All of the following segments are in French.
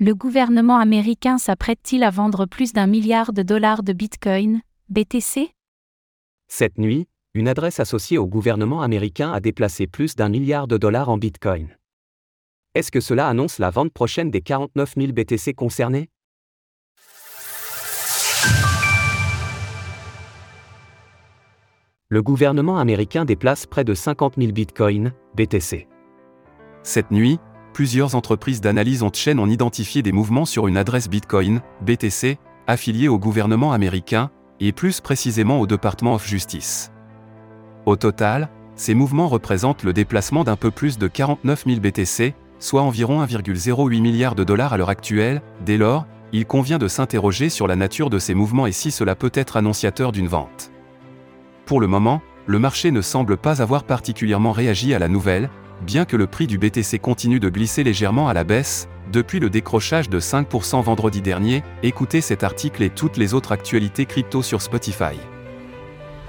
Le gouvernement américain s'apprête-t-il à vendre plus d'un milliard de dollars de Bitcoin, BTC Cette nuit, une adresse associée au gouvernement américain a déplacé plus d'un milliard de dollars en Bitcoin. Est-ce que cela annonce la vente prochaine des 49 000 BTC concernés? Le gouvernement américain déplace près de 50 000 bitcoins, BTC. Cette nuit, plusieurs entreprises d'analyse on chaîne ont identifié des mouvements sur une adresse Bitcoin, BTC, affiliée au gouvernement américain, et plus précisément au Department of Justice. Au total, ces mouvements représentent le déplacement d'un peu plus de 49 000 BTC, soit environ 1,08 milliard de dollars à l'heure actuelle, dès lors, il convient de s'interroger sur la nature de ces mouvements et si cela peut être annonciateur d'une vente. Pour le moment, le marché ne semble pas avoir particulièrement réagi à la nouvelle, bien que le prix du BTC continue de glisser légèrement à la baisse, depuis le décrochage de 5% vendredi dernier, écoutez cet article et toutes les autres actualités crypto sur Spotify.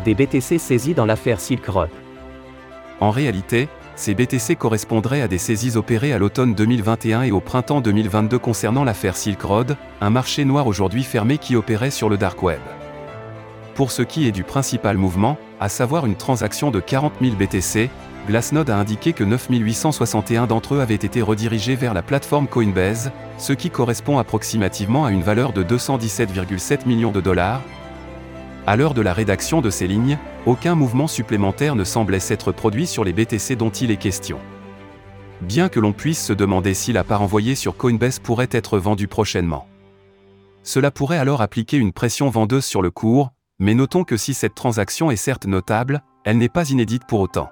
Des BTC saisis dans l'affaire Silk Road. En réalité, ces BTC correspondraient à des saisies opérées à l'automne 2021 et au printemps 2022 concernant l'affaire Silk Road, un marché noir aujourd'hui fermé qui opérait sur le dark web. Pour ce qui est du principal mouvement, à savoir une transaction de 40 000 BTC, Glassnode a indiqué que 9861 d'entre eux avaient été redirigés vers la plateforme Coinbase, ce qui correspond approximativement à une valeur de 217,7 millions de dollars. À l'heure de la rédaction de ces lignes, aucun mouvement supplémentaire ne semblait s'être produit sur les BTC dont il est question. Bien que l'on puisse se demander si la part envoyée sur Coinbase pourrait être vendue prochainement. Cela pourrait alors appliquer une pression vendeuse sur le cours, mais notons que si cette transaction est certes notable, elle n'est pas inédite pour autant.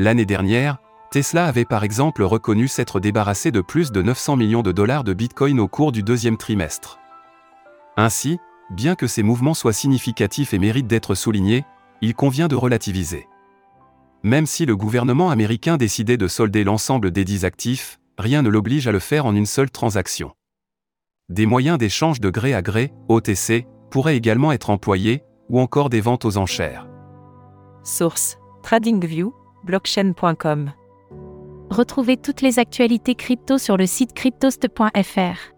L'année dernière, Tesla avait par exemple reconnu s'être débarrassé de plus de 900 millions de dollars de Bitcoin au cours du deuxième trimestre. Ainsi, bien que ces mouvements soient significatifs et méritent d'être soulignés, il convient de relativiser. Même si le gouvernement américain décidait de solder l'ensemble des dix actifs, rien ne l'oblige à le faire en une seule transaction. Des moyens d'échange de gré à gré, OTC, pourraient également être employés, ou encore des ventes aux enchères. Source TradingView blockchain.com. Retrouvez toutes les actualités crypto sur le site cryptost.fr.